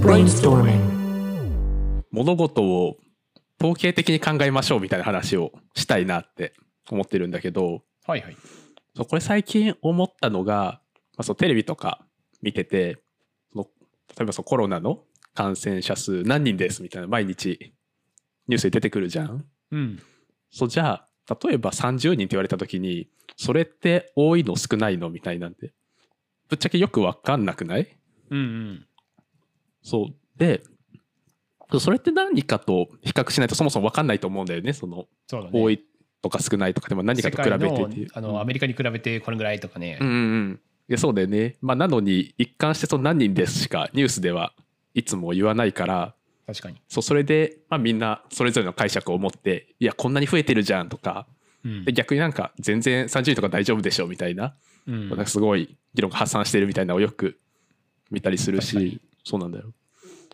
Brainstorming. 物事を統計的に考えましょうみたいな話をしたいなって思ってるんだけどはいはい。そうこれ最近思ったのが、まあ、そうテレビとか見ててその例えばそうコロナの感染者数何人ですみたいな毎日ニュースに出てくるじゃん。うん。そうじゃあ例えば30人って言われた時にそれって多いの少ないのみたいなんでぶっちゃけよく分かんなくない？うんうん。そう。でそれって何かと比較しないとそもそも分かんないと思うんだよねそのそね。多いとか少ないとかでも何かと比べてていう。のあのアメリカに比べてこれぐらいとかね。うんうんうん。いやそうだよね。まあなのに一貫してその何人ですしかニュースではいつも言わないから。確かに。そうそれで、まあ、みんなそれぞれの解釈を持っていやこんなに増えてるじゃんとか。うん。で逆になんか全然30人とか大丈夫でしょみたいな。うん。なんかすごい議論が発散してるみたいなのをよく見たりするしそうなんだよ。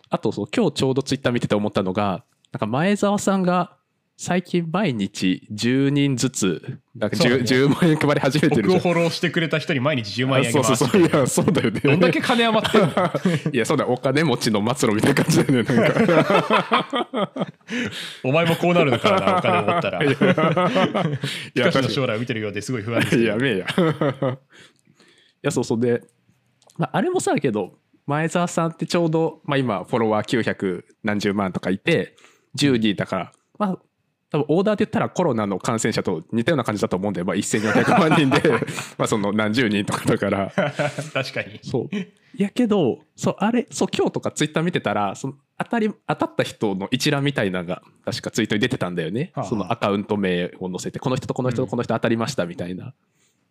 あとそう今日ちょうどツイッター見てて思ったのがなんか前澤さんが最近毎日10人ずつなんかそうだ 10, ね。10万円配り始めてる僕をじゃん。フォローしてくれた人に毎日10万円あげますそうそうそう。いやそうだよね。どんだけ金余ってんの？いやそうだよ。お金持ちの末路みたいな感じだよねなんか。お前もこうなるのからなお金を持ったら。い しやかしの将来を見てるようですごい不安ですやめえや。いやそうそう。で、まあ、あれもさだけど前澤さんってちょうど、まあ、今フォロワー900何十万とかいて10人だからまあ多分オーダーで言ったらコロナの感染者と似たような感じだと思うんで、まあ、1400万人で まあその何十人とかだから。確かに。そう。やけどそうあれそう今日とかツイッター見てたらその当たり当たった人の一覧みたいなのが確かツイートに出てたんだよね、はあ。はあそのアカウント名を載せてこの人とこの人とこの人当たりましたみたいな、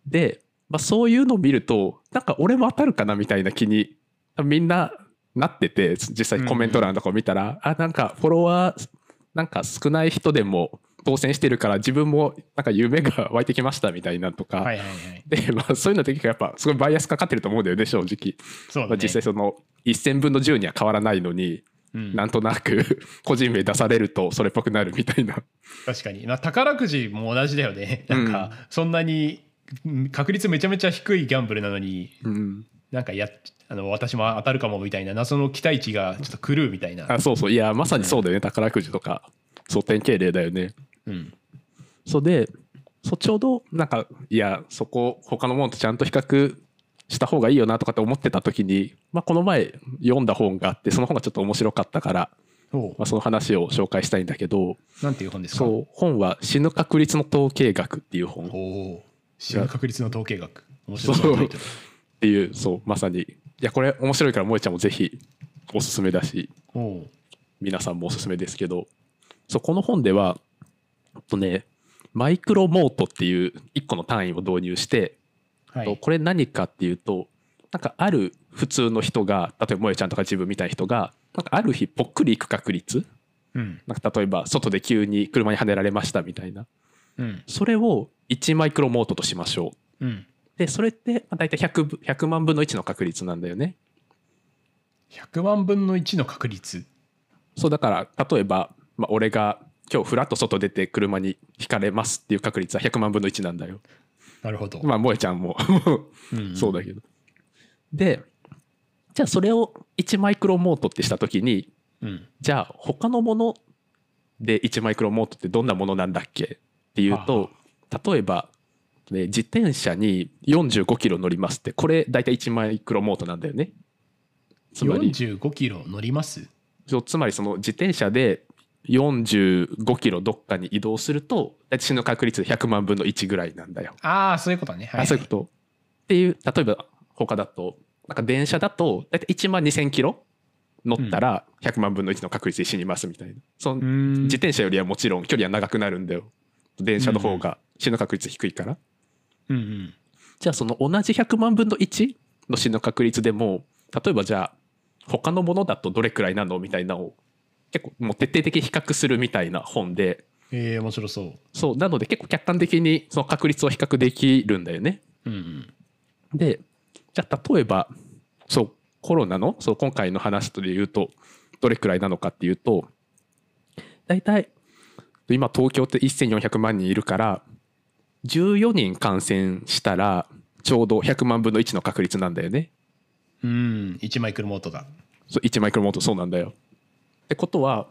で、まあ、そういうのを見るとなんか俺も当たるかなみたいな気にみんななってて実際コメント欄とかを見たら、あなんかフォロワーなんか少ない人でも当選してるから自分もなんか夢が湧いてきましたみたいなとか、はいはいはい。で、まあ、そういうのって結構やっぱすごいバイアスかかってると思うんだよね正直。まあ、そうだね。実際その1000分の10には変わらないのに、うん。なんとなく個人名出されるとそれっぽくなるみたいな。確かに、まあ、宝くじも同じだよね。なんかそんなにうん確率めちゃめちゃ低いギャンブルなのにうん、なんかやあの私も当たるかもみたいな謎の期待値がちょっと狂うみたいな。あそうそう。いやまさにそうだよね。宝くじとか。そう典型例だよね。うん。そうでそうちょうどなんかいやそこ他のものとちゃんと比較した方がいいよなとかって思ってた時に、まあ、この前読んだ本があってその本がちょっと面白かったから、まあ、その話を紹介したいんだけどなんていう本ですか？そう本は「死ぬ確率の統計学」っていう本。死ぬ確率の統計学。面白そうなタイトルっていうそうまさに。いやこれ面白いから萌ちゃんもぜひおすすめだし皆さんもおすすめですけど。そうこの本ではとねマイクロモートっていう一個の単位を導入して、はい。これ何かっていうとなんかある普通の人が例えば萌ちゃんとか自分みたいな人がなんかある日ぽっくりいく確率。うん。なんか例えば外で急に車にはねられましたみたいな。うん。それを1マイクロモートとしましょう。うんでそれってまあ大体 100, ぶ100万分の1の確率なんだよね。100万分の1の確率。そうだから例えば、まあ、俺が今日フラッと外出て車にひかれますっていう確率は100万分の1なんだよ。なるほど、まあ萌ちゃんも。うんそうだけど。でじゃあそれを1マイクロモートってした時にうん。じゃあ他のもので1マイクロモートってどんなものなんだっけっていうと例えば、ね、自転車に45キロ乗りますってこれ大体1マイクロモートなんだよね。つまり。45キロ乗ります？そうつまりその自転車で45キロどっかに移動すると大体死ぬ確率100万分の1ぐらいなんだよ。ああそういうことね。はい、あそういうこと。っていう例えば他だとなんか電車だと大体1万2,000キロ乗ったら100万分の1の確率で死にますみたいな。その自転車よりはもちろん距離は長くなるんだよ。電車の方が死ぬ確率低いから、うんうんじゃあその同じ100万分の1の死ぬ確率でも例えばじゃあ他のものだとどれくらいなのみたいなのを結構もう徹底的に比較するみたいな本で。えー、面白そう。そう。なので結構客観的にその確率を比較できるんだよね。うんうん。でじゃあ例えばそうコロナのそう今回の話とで言うとどれくらいなのかっていうと大体今東京って1400万人いるから14人感染したらちょうど100万分の1の確率なんだよね。うん1マイクロモートが。そう1マイクロモートそうなんだよ。ってことは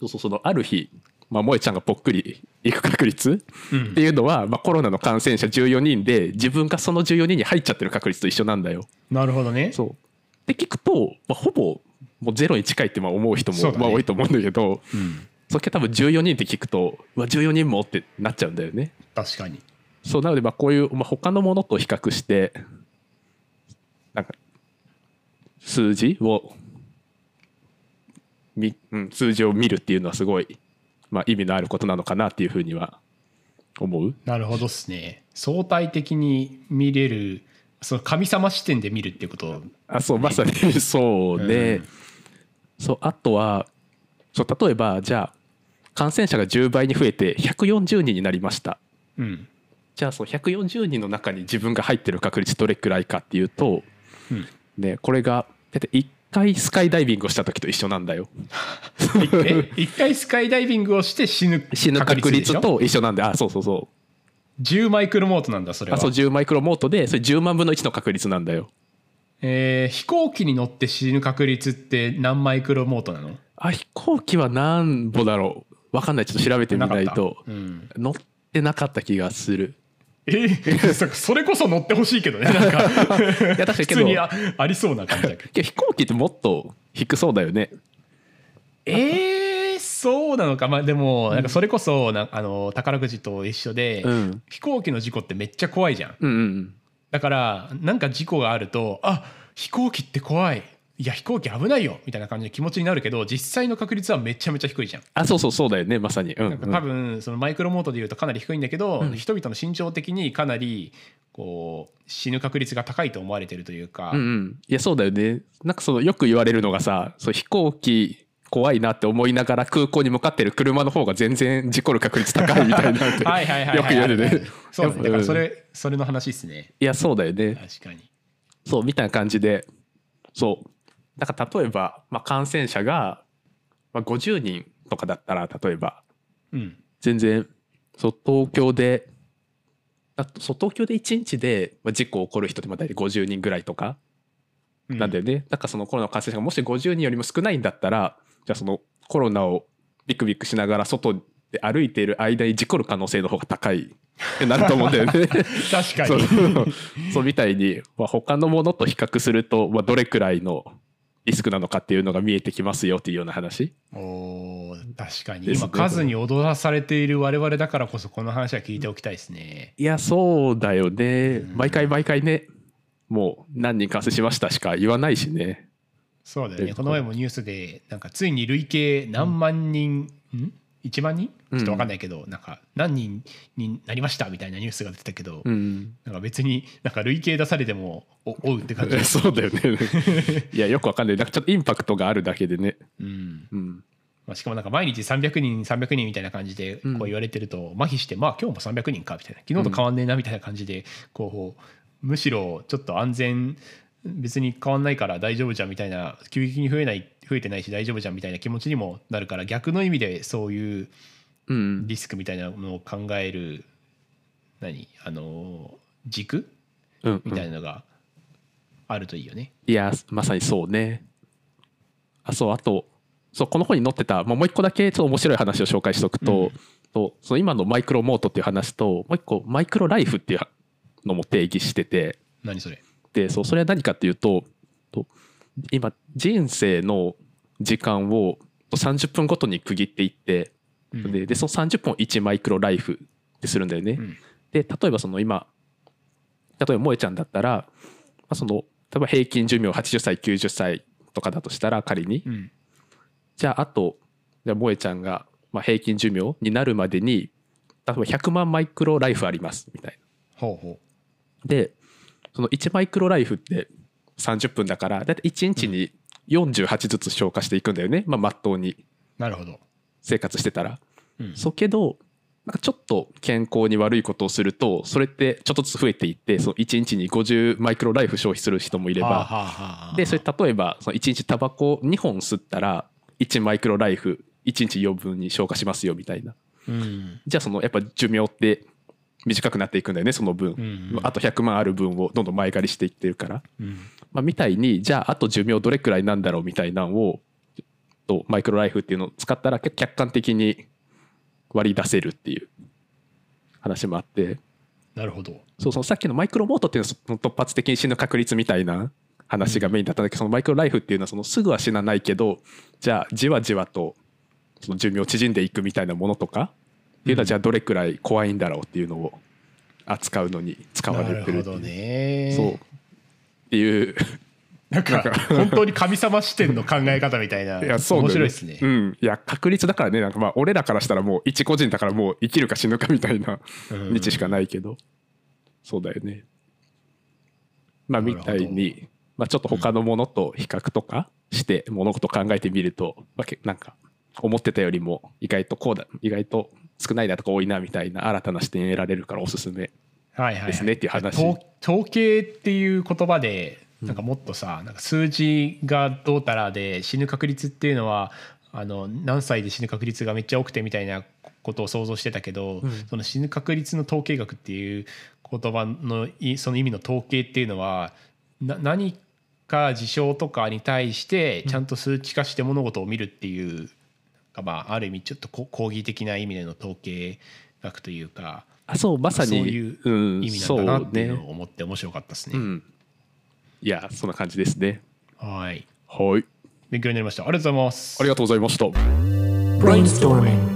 そうそうそのある日、まあ、萌ちゃんがぽっくりいく確率うん。っていうのは、まあ、コロナの感染者14人で自分がその14人に入っちゃってる確率と一緒なんだよ。なるほどね。そう。って聞くと、まあ、ほぼもうゼロに近いってまあ思う人もまあ多いと思うんだけどうんそっけ多分14人って聞くとうわ14人もってなっちゃうんだよね。確かに。そうなのでまあこういう、まあ、他のものと比較してなんか数字をみ、うん、数字を見るっていうのはすごい、まあ、意味のあることなのかなっていうふうには思う。なるほどっすね。相対的に見れるその神様視点で見るっていうこと？あそうまさに。そうで、うん。そうあとはそう例えばじゃあ感染者が10倍に増えて140人になりました。うん。じゃあその140人の中に自分が入ってる確率どれくらいかっていうと、うん。ね、これが大体1回スカイダイビングをした時と一緒なんだよ。え一回スカイダイビングをして死ぬ死ぬ確率と一緒なんであそうそうそう。10マイクロモートなんだそれは。あそう10マイクロモートでそれ10万分の1の確率なんだよ。えー飛行機に乗って死ぬ確率って何マイクロモートなの？あ飛行機は何歩だろう分かんない。ちょっと調べてみないとうん、乗ってなかった気がする。え？ー そそれこそ乗ってほしいけどねなんか。いや確かに普通にあありそうな感じだけどけど飛行機ってもっと低そうだよね。えー、そうなのか。まあでもなんかそれこそなあの宝くじと一緒で、うん。飛行機の事故ってめっちゃ怖いじゃんうんうん。だからなんか事故があるとあ飛行機って怖いいや飛行機危ないよみたいな感じの気持ちになるけど実際の確率はめちゃめちゃ低いじゃん。あそうそうそうだよねまさに。うん、なんか多分そのマイクロモートでいうとかなり低いんだけど、うん。人々の心情的にかなりこう死ぬ確率が高いと思われてるというか、うんうん。いやそうだよね。なんかそのよく言われるのがさそう飛行機怖いなって思いながら空港に向かってる車の方が全然事故る確率高いみたいなって はいはいはいはいよく言われる。ねそうだからそうんれそれの話ですね。いやそうだよね。確かに。そうみたいな感じでそうだから例えば、まあ、感染者が、まあ、50人とかだったら例えばうん。全然そう東京でそう東京で1日でまあ事故起こる人ってまあ大体50人ぐらいとかうん。なんだよね、だからそのコロナの感染者がもし50人よりも少ないんだったらじゃあそのコロナをビクビクしながら外で歩いている間に事故る可能性の方が高い。ってなると思うんだよね。確かに。そうみたいに、まあ、他のものと比較すると、まあ、どれくらいのリスクなのかっていうのが見えてきますよっていうような話。おー確かに。今数に踊らされている我々だからこそこの話は聞いておきたいですね。いやそうだよね。うん。毎回毎回ねもう何人感染しましたしか言わないしね。そうだよえねこの前もニュースでなんかついに累計何万人、ん？1万人？ちょっと分かんないけど、なんか何人になりましたみたいなニュースが出てたけど、うん、なんか別になんか累計出されてもおおうって感じ。そうだよね。いやよくわかんない。なんかちょっとインパクトがあるだけでね。うん。うん、まあ、しかもなんか毎日300人300人みたいな感じでこうん。う言われてると麻痺してまあ今日も300人かみたいな。昨日と変わんねえなみたいな感じでこうむしろちょっと安全別に変わんないから大丈夫じゃんみたいな急激に増えない増えてないし大丈夫じゃんみたいな気持ちにもなるから逆の意味でそういううん、リスクみたいなのを考える何？あの軸？うん、みたいなのがあるといいよね。いやまさにそうね。あそうあとそうこの本に載ってた、まあ、もう一個だけちょっと面白い話を紹介しておくと,、うん。とその今のマイクロモートっていう話ともう一個マイクロライフっていうのも定義してて何それ？でそうそれは何かっていうとと今人生の時間を30分ごとに区切っていってうん。ででその30分を1マイクロライフってするんだよね。うん。で例えばその今例えば萌ちゃんだったら、まあ、その例えば平均寿命80歳90歳とかだとしたら仮に、うん。じゃああとじゃあ萌ちゃんがまあ平均寿命になるまでに例えば100万マイクロライフありますみたいほうほな。でその1マイクロライフって30分だからだいたい1日に48ずつ消化していくんだよね、まあ、真っ当にうなるほど。生活してたら。うん。そうけどなんかちょっと健康に悪いことをするとそれってちょっとずつ増えていってその1日に50マイクロライフ消費する人もいれば。でそれ例えばその1日タバコ2本吸ったら1マイクロライフ1日4分に消化しますよみたいな。うん。じゃあそのやっぱ寿命って短くなっていくんだよねその分、うん。あと100万ある分をどんどん前借りしていってるから。うん。まあ、みたいにじゃああと寿命どれくらいなんだろうみたいなのをとマイクロライフっていうのを使ったら客観的に割り出せるっていう話もあって。なるほど。そうそのさっきのマイクロモートっていうのは突発的に死ぬ確率みたいな話がメインだったんだけど、そのマイクロライフっていうのはそのすぐは死なないけどじゃあじわじわとその寿命縮んでいくみたいなものとかっていうのはじゃあどれくらい怖いんだろうっていうのを扱うのに使わなれてるるほどね。そう。っていう。なんか本当に神様視点の考え方みたいな。いやそうだよ面白いですね、うん、いや確率だからねなんかまあ俺らからしたらもう一個人だからもう生きるか死ぬかみたいなうん。道しかないけど、そうだよね。まあみたいに、まあ、ちょっと他のものと比較とかして物事考えてみると、まあけなんか思ってたよりも意外とこうだ意外と少ないなとか多いなみたいな新たな視点得られるからおすすめはいはいはい。ですねっていう話。統統計っていう言葉でなんかもっとさ、なんか数字がどうたらで死ぬ確率っていうのはあの何歳で死ぬ確率がめっちゃ多くてみたいなことを想像してたけど、うん。その死ぬ確率の統計学っていう言葉のいその意味の統計っていうのはな何か事象とかに対してちゃんと数値化して物事を見るっていう、なんかまあある意味ちょっとこ講義的な意味での統計学というか。あそうまさにそういううん意味なんだなっていうそうねのを思って面白かったですね。うんいやそんな感じですねはい。はい勉強になりました。ありがとうございます。ありがとうございました Brainstorming.